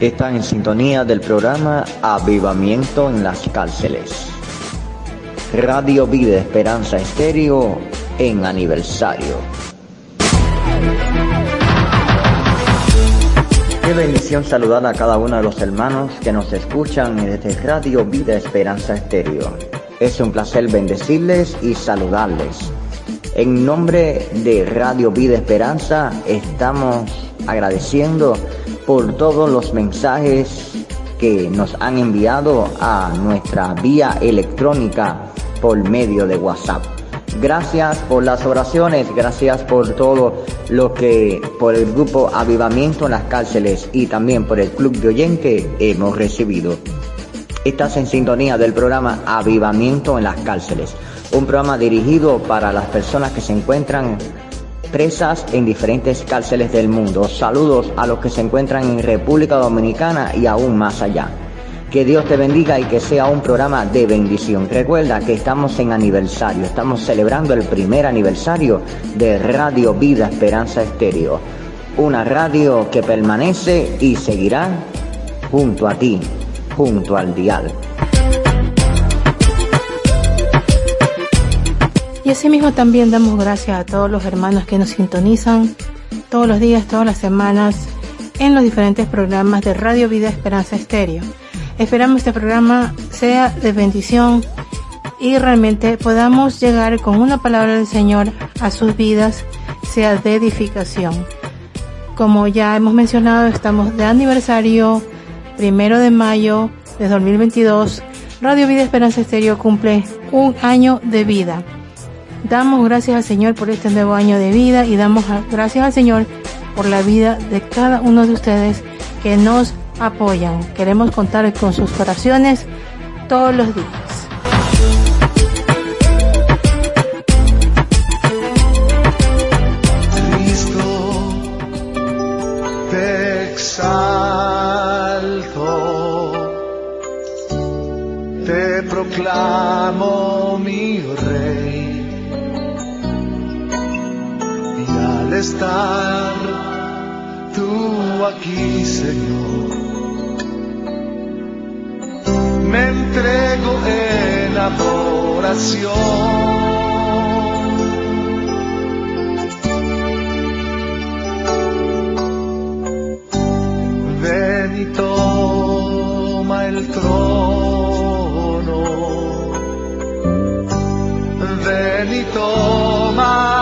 Están en sintonía del programa Avivamiento en las cárceles. Radio Vida Esperanza Estéreo en aniversario. Qué bendición saludar a cada uno de los hermanos que nos escuchan desde Radio Vida Esperanza Estéreo. Es un placer bendecirles y saludarles. En nombre de Radio Vida Esperanza estamos agradeciendo por todos los mensajes que nos han enviado a nuestra vía electrónica por medio de WhatsApp. Gracias por las oraciones, gracias por todo lo que por el grupo Avivamiento en las cárceles y también por el club de oyente hemos recibido. Estás en sintonía del programa Avivamiento en las cárceles, un programa dirigido para las personas que se encuentran presas en diferentes cárceles del mundo. Saludos a los que se encuentran en República Dominicana y aún más allá. Que Dios te bendiga y que sea un programa de bendición. Recuerda que estamos en aniversario, estamos celebrando el primer aniversario de Radio Vida Esperanza Estéreo. Una radio que permanece y seguirá junto a ti, junto al dial. Y asimismo también damos gracias a todos los hermanos que nos sintonizan todos los días, todas las semanas en los diferentes programas de Radio Vida Esperanza Estéreo. Esperamos este programa sea de bendición y realmente podamos llegar con una palabra del Señor a sus vidas, sea de edificación. Como ya hemos mencionado, estamos de aniversario primero de mayo de 2022. Radio Vida Esperanza Estéreo cumple un año de vida. Damos gracias al Señor por este nuevo año de vida y damos gracias al Señor por la vida de cada uno de ustedes que nos apoyan. Queremos contar con sus oraciones todos los días. Cristo, te exalto, te proclamo mi rey. Y al estar tú aquí, Señor, me entrego en adoración. Ven y toma el trono. Ven y toma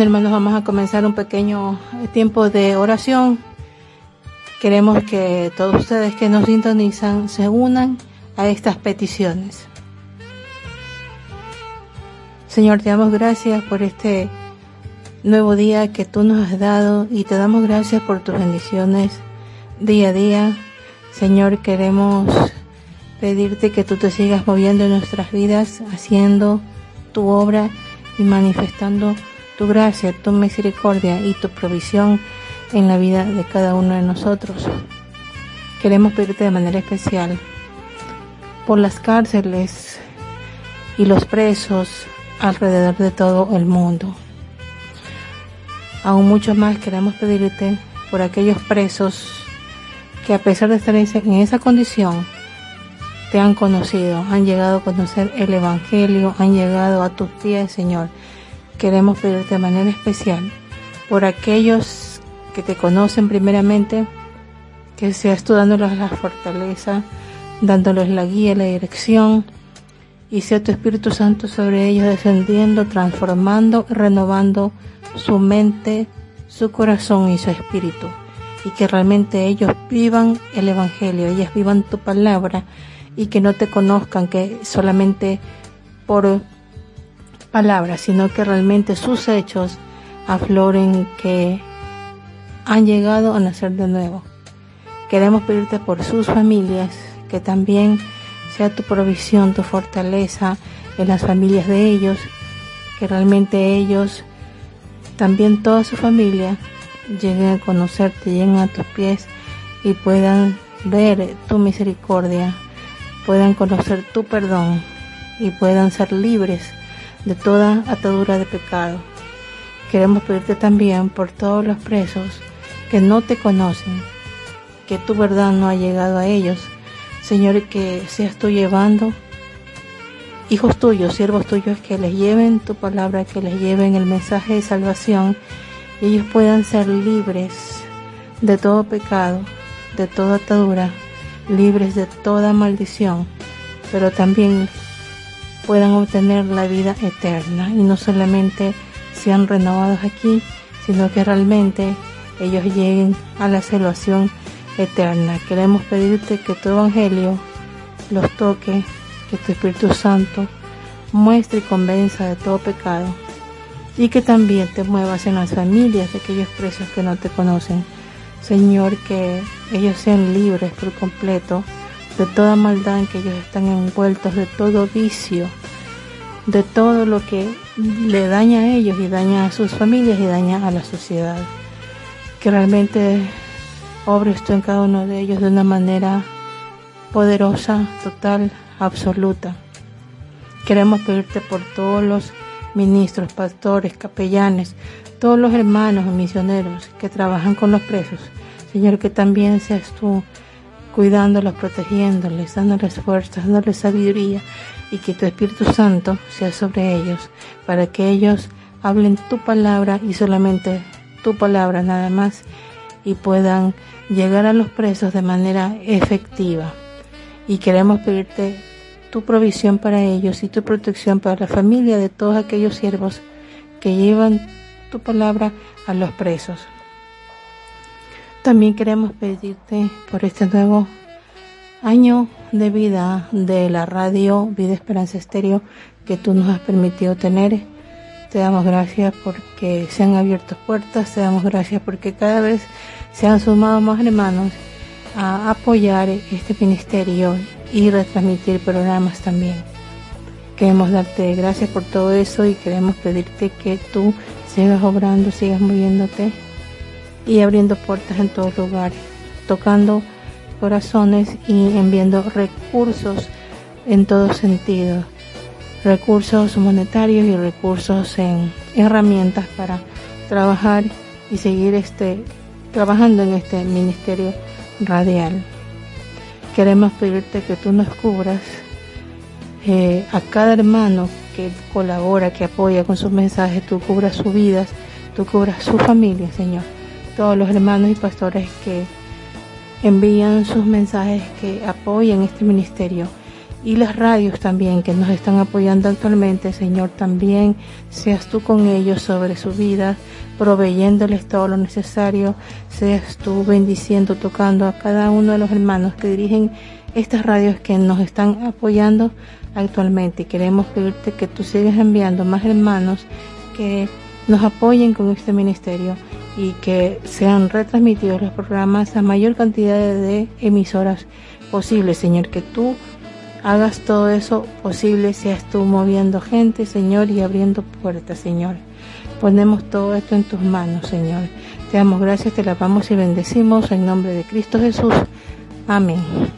Hermanos, vamos a comenzar un pequeño tiempo de oración. Queremos que todos ustedes que nos sintonizan se unan a estas peticiones. Señor, te damos gracias por este nuevo día que tú nos has dado y te damos gracias por tus bendiciones día a día. Señor, queremos pedirte que tú te sigas moviendo en nuestras vidas, haciendo tu obra y manifestando tu gracia, tu misericordia y tu provisión en la vida de cada uno de nosotros. Queremos pedirte de manera especial por las cárceles y los presos alrededor de todo el mundo. Aún mucho más queremos pedirte por aquellos presos que a pesar de estar en esa condición, te han conocido, han llegado a conocer el Evangelio, han llegado a tus pies, Señor, queremos pedirte de manera especial por aquellos que te conocen primeramente, que seas tú dándoles la fortaleza, dándoles la guía, la dirección, y sea tu Espíritu Santo sobre ellos descendiendo, transformando, renovando su mente, su corazón y su espíritu. Y que realmente ellos vivan el Evangelio, ellas vivan tu palabra y que no te conozcan que solamente por palabras, sino que realmente sus hechos afloren que han llegado a nacer de nuevo. Queremos pedirte por sus familias, que también sea tu provisión, tu fortaleza en las familias de ellos, que realmente ellos, también toda su familia, lleguen a conocerte, lleguen a tus pies y puedan ver tu misericordia, puedan conocer tu perdón y puedan ser libres de toda atadura de pecado. Queremos pedirte también por todos los presos que no te conocen, que tu verdad no ha llegado a ellos. Señor, que seas tú llevando hijos tuyos, siervos tuyos, que les lleven tu palabra, que les lleven el mensaje de salvación y ellos puedan ser libres de todo pecado, de toda atadura, libres de toda maldición, pero también puedan obtener la vida eterna y no solamente sean renovados aquí, sino que realmente ellos lleguen a la salvación eterna. Queremos pedirte que tu Evangelio los toque, que tu Espíritu Santo muestre y convenza de todo pecado y que también te muevas en las familias de aquellos presos que no te conocen. Señor, que ellos sean libres por completo de toda maldad en que ellos están envueltos, de todo vicio, de todo lo que le daña a ellos y daña a sus familias y daña a la sociedad. Que realmente obres tú en cada uno de ellos de una manera poderosa, total, absoluta. Queremos pedirte por todos los ministros, pastores, capellanes, todos los hermanos misioneros que trabajan con los presos. Señor, que también seas tú cuidándolos, protegiéndoles, dándoles fuerza, dándoles sabiduría y que tu Espíritu Santo sea sobre ellos para que ellos hablen tu palabra y solamente tu palabra nada más y puedan llegar a los presos de manera efectiva. Y queremos pedirte tu provisión para ellos y tu protección para la familia de todos aquellos siervos que llevan tu palabra a los presos. También queremos pedirte por este nuevo año de vida de la radio Vida Esperanza Estéreo que tú nos has permitido tener. Te damos gracias porque se han abierto puertas, te damos gracias porque cada vez se han sumado más hermanos a apoyar este ministerio y retransmitir programas también. Queremos darte gracias por todo eso y queremos pedirte que tú sigas obrando, sigas moviéndote y abriendo puertas en todos lugares, tocando corazones y enviando recursos en todo sentido recursos monetarios y recursos en herramientas para trabajar y seguir este trabajando en este ministerio radial. Queremos pedirte que tú nos cubras eh, a cada hermano que colabora, que apoya con sus mensajes, tú cubras sus vidas, tú cubras su familia, Señor. Todos los hermanos y pastores que envían sus mensajes, que apoyan este ministerio. Y las radios también que nos están apoyando actualmente, Señor, también seas tú con ellos sobre su vida, proveyéndoles todo lo necesario, seas tú bendiciendo, tocando a cada uno de los hermanos que dirigen estas radios que nos están apoyando actualmente. Queremos pedirte que tú sigas enviando más hermanos que nos apoyen con este ministerio y que sean retransmitidos los programas a mayor cantidad de emisoras posible, Señor, que tú hagas todo eso posible, seas tú moviendo gente, Señor, y abriendo puertas, Señor. Ponemos todo esto en tus manos, Señor. Te damos gracias, te lavamos y bendecimos en nombre de Cristo Jesús. Amén.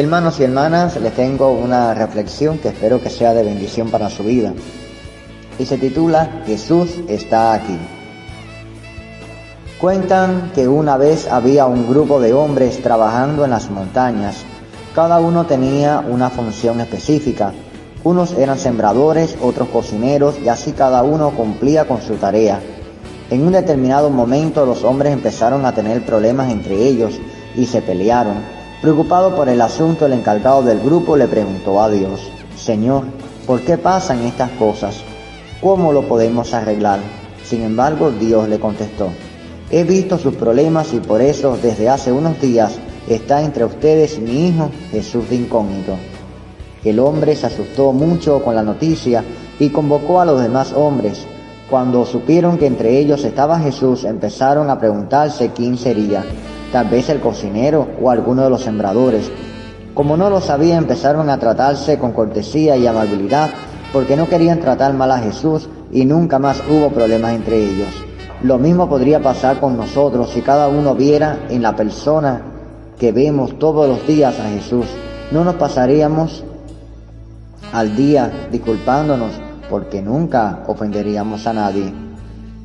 Hermanos y hermanas, les tengo una reflexión que espero que sea de bendición para su vida. Y se titula Jesús está aquí. Cuentan que una vez había un grupo de hombres trabajando en las montañas. Cada uno tenía una función específica. Unos eran sembradores, otros cocineros y así cada uno cumplía con su tarea. En un determinado momento los hombres empezaron a tener problemas entre ellos y se pelearon. Preocupado por el asunto, el encargado del grupo le preguntó a Dios, Señor, ¿por qué pasan estas cosas? ¿Cómo lo podemos arreglar? Sin embargo, Dios le contestó, he visto sus problemas y por eso desde hace unos días está entre ustedes mi hijo Jesús de incógnito. El hombre se asustó mucho con la noticia y convocó a los demás hombres. Cuando supieron que entre ellos estaba Jesús, empezaron a preguntarse quién sería tal vez el cocinero o alguno de los sembradores. Como no lo sabía, empezaron a tratarse con cortesía y amabilidad porque no querían tratar mal a Jesús y nunca más hubo problemas entre ellos. Lo mismo podría pasar con nosotros si cada uno viera en la persona que vemos todos los días a Jesús. No nos pasaríamos al día disculpándonos porque nunca ofenderíamos a nadie.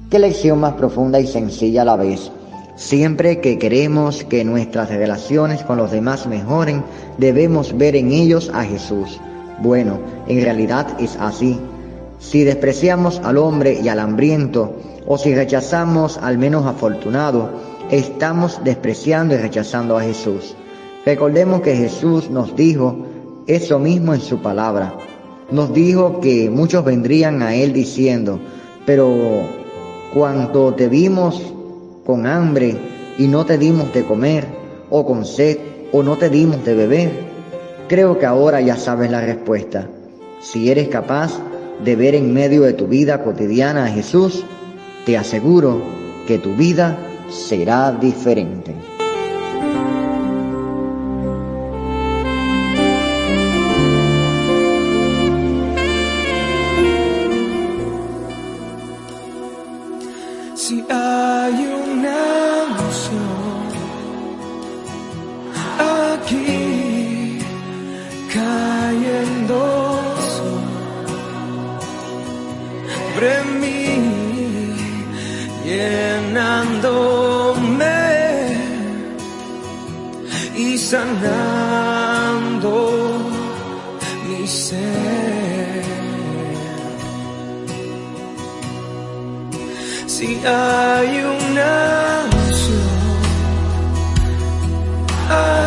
Qué lección más profunda y sencilla a la vez. Siempre que queremos que nuestras relaciones con los demás mejoren, debemos ver en ellos a Jesús. Bueno, en realidad es así. Si despreciamos al hombre y al hambriento, o si rechazamos al menos afortunado, estamos despreciando y rechazando a Jesús. Recordemos que Jesús nos dijo eso mismo en su palabra. Nos dijo que muchos vendrían a Él diciendo, pero cuando te vimos con hambre y no te dimos de comer, o con sed o no te dimos de beber? Creo que ahora ya sabes la respuesta. Si eres capaz de ver en medio de tu vida cotidiana a Jesús, te aseguro que tu vida será diferente. iyong naso ay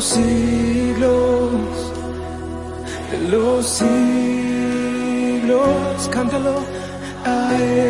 los siglos, de los siglos, cántalo a él.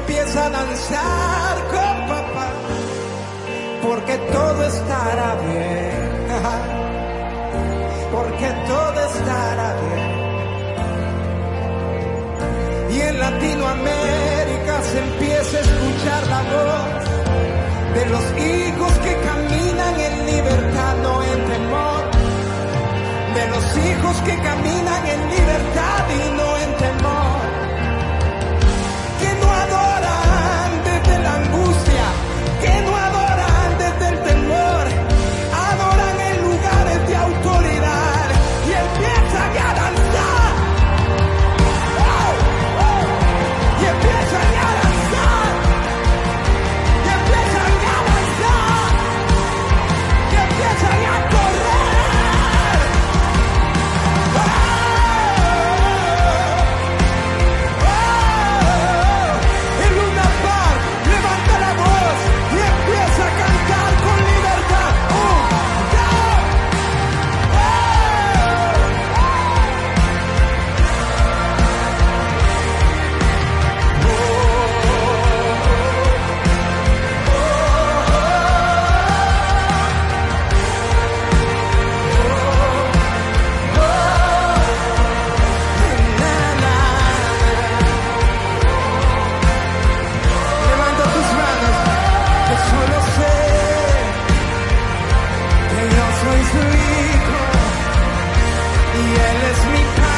empieza a danzar con papá, porque todo estará bien, porque todo estará bien. Y en Latinoamérica se empieza a escuchar la voz de los hijos que caminan en libertad, no en temor, de los hijos que caminan en libertad y no en temor. y Él es mi Padre.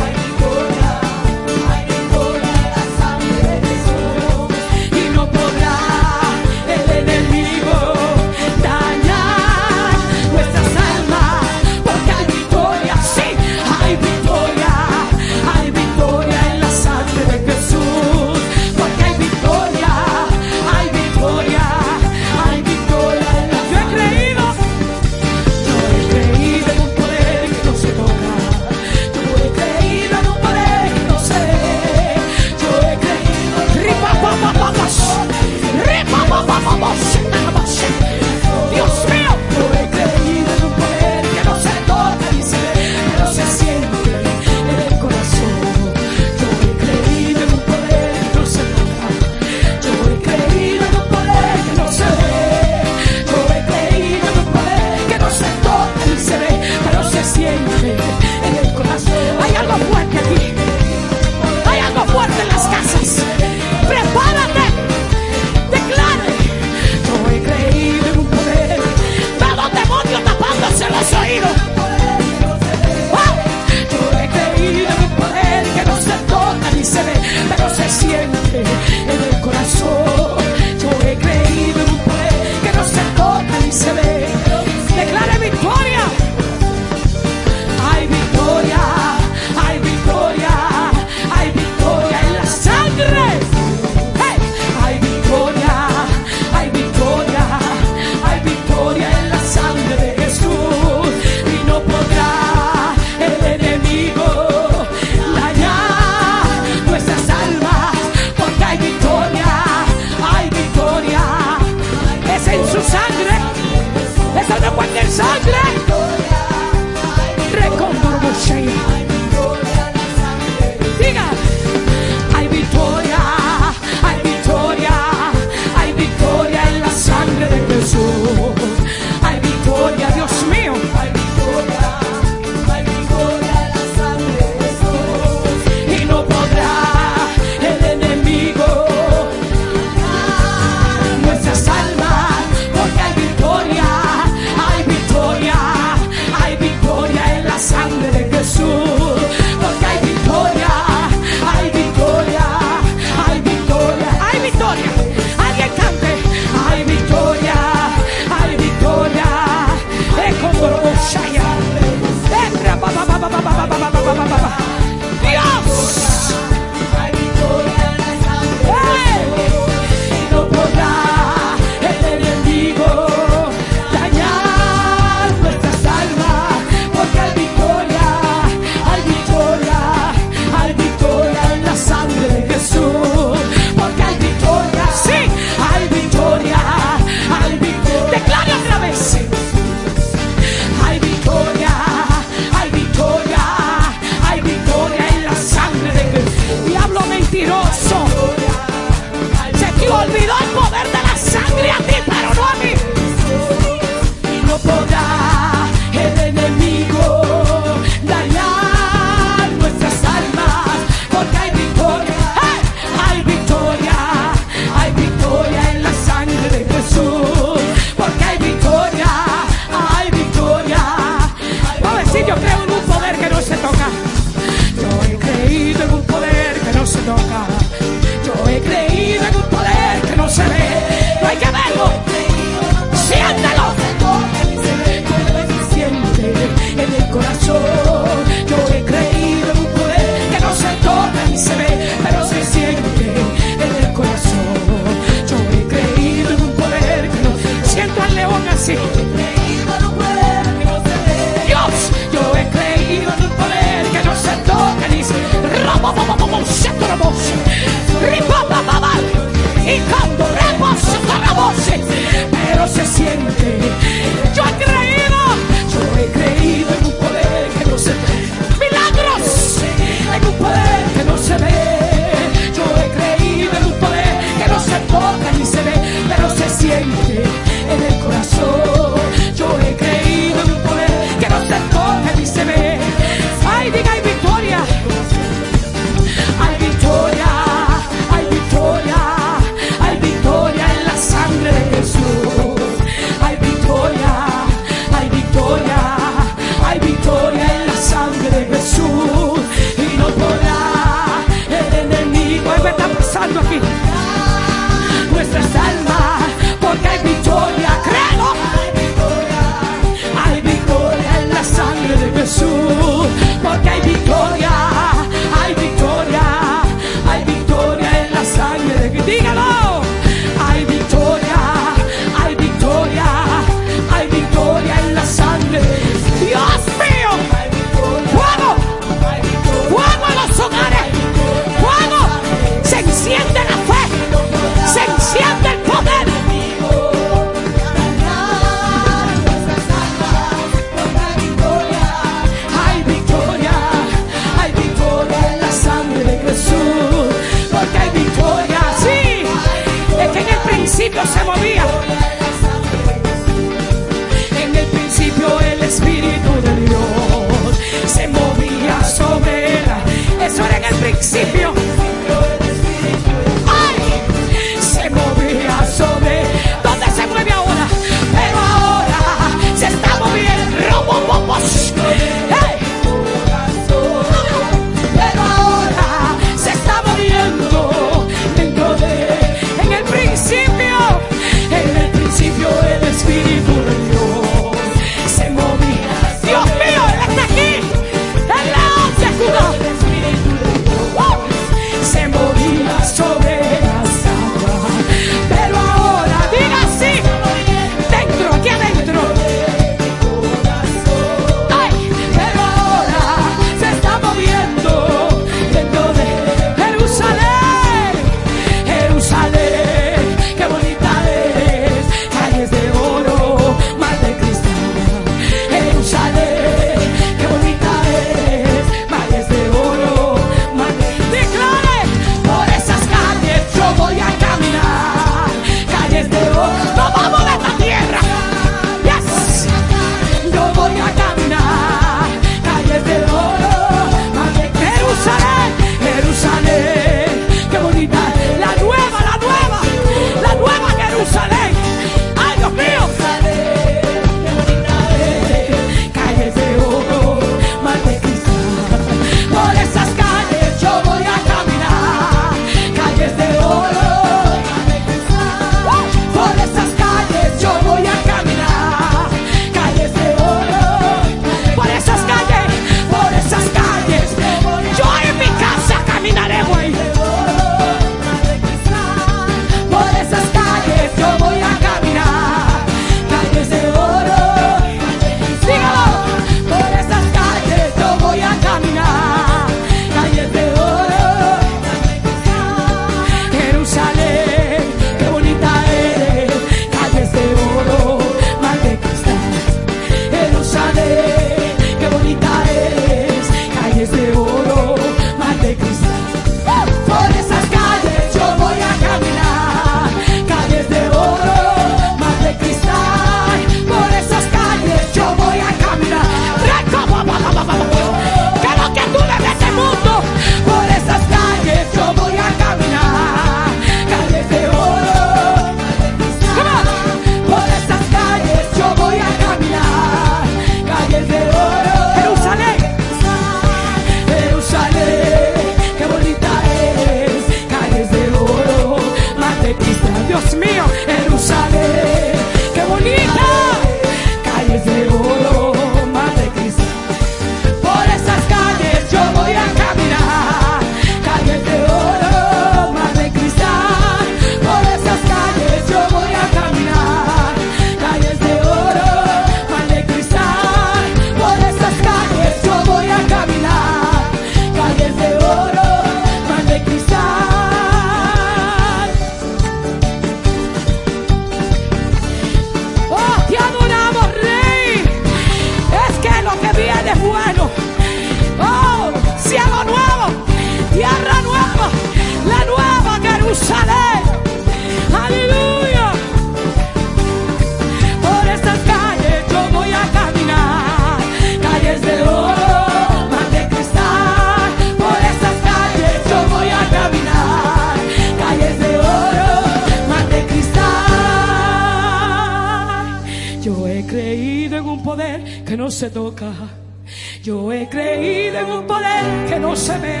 Yo he creído en un poder que no se ve.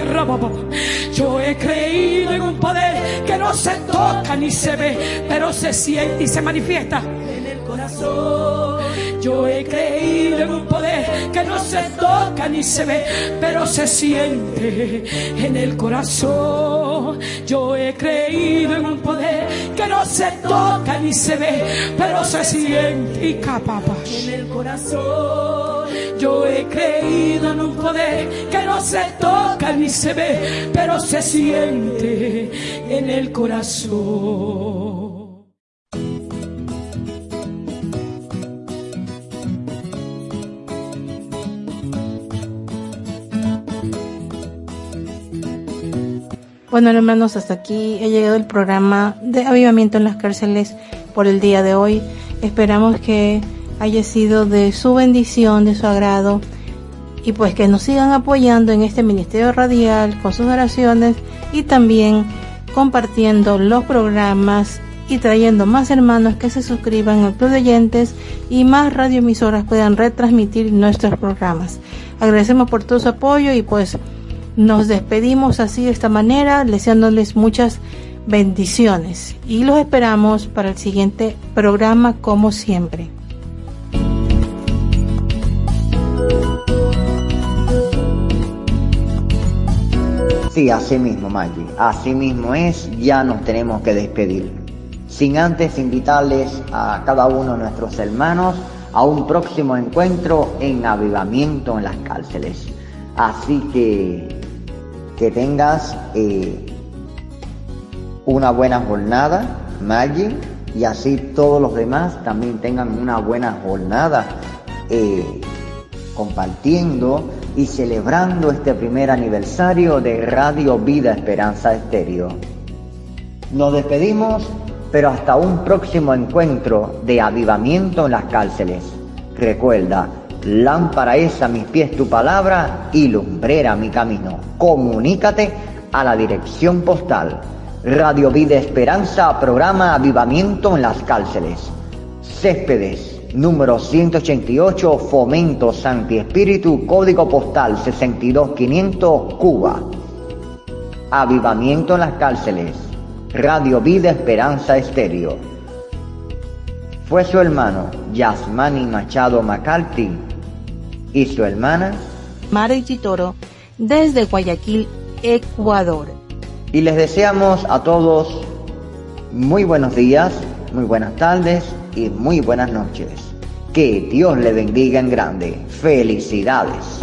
Yo he creído en un poder que no se toca ni se ve, pero se siente y se manifiesta en el corazón. Yo he creído en un poder que no se toca ni se ve, pero se siente en el corazón. Yo he creído en un poder que no se toca ni se ve, pero se siente y capapa en el corazón. Yo he creído en un poder que no se toca ni se ve, pero se siente en el corazón. Bueno, hermanos, hasta aquí ha llegado el programa de avivamiento en las cárceles por el día de hoy. Esperamos que haya sido de su bendición, de su agrado y pues que nos sigan apoyando en este ministerio radial con sus oraciones y también compartiendo los programas y trayendo más hermanos que se suscriban al club de oyentes y más radioemisoras puedan retransmitir nuestros programas. Agradecemos por todo su apoyo y pues nos despedimos así de esta manera, deseándoles muchas bendiciones y los esperamos para el siguiente programa como siempre. Sí, así mismo, Maggie. Así mismo es, ya nos tenemos que despedir. Sin antes invitarles a cada uno de nuestros hermanos a un próximo encuentro en avivamiento en las cárceles. Así que que tengas eh, una buena jornada, Maggie, y así todos los demás también tengan una buena jornada eh, compartiendo y celebrando este primer aniversario de Radio Vida Esperanza Estéreo. Nos despedimos, pero hasta un próximo encuentro de avivamiento en las cárceles. Recuerda, lámpara es a mis pies tu palabra y lumbrera mi camino. Comunícate a la dirección postal. Radio Vida Esperanza, programa Avivamiento en las cárceles. Céspedes, número 188, Fomento Santi Espíritu, código postal 62500, Cuba. Avivamiento en las cárceles. Radio Vida Esperanza Estéreo. Fue su hermano Yasmani Machado McCarthy y su hermana Mari Chitoro desde Guayaquil, Ecuador. y les deseamos a todos muy buenos días, muy buenas tardes y muy buenas noches. Que Dios le bendiga en grande. Felicidades.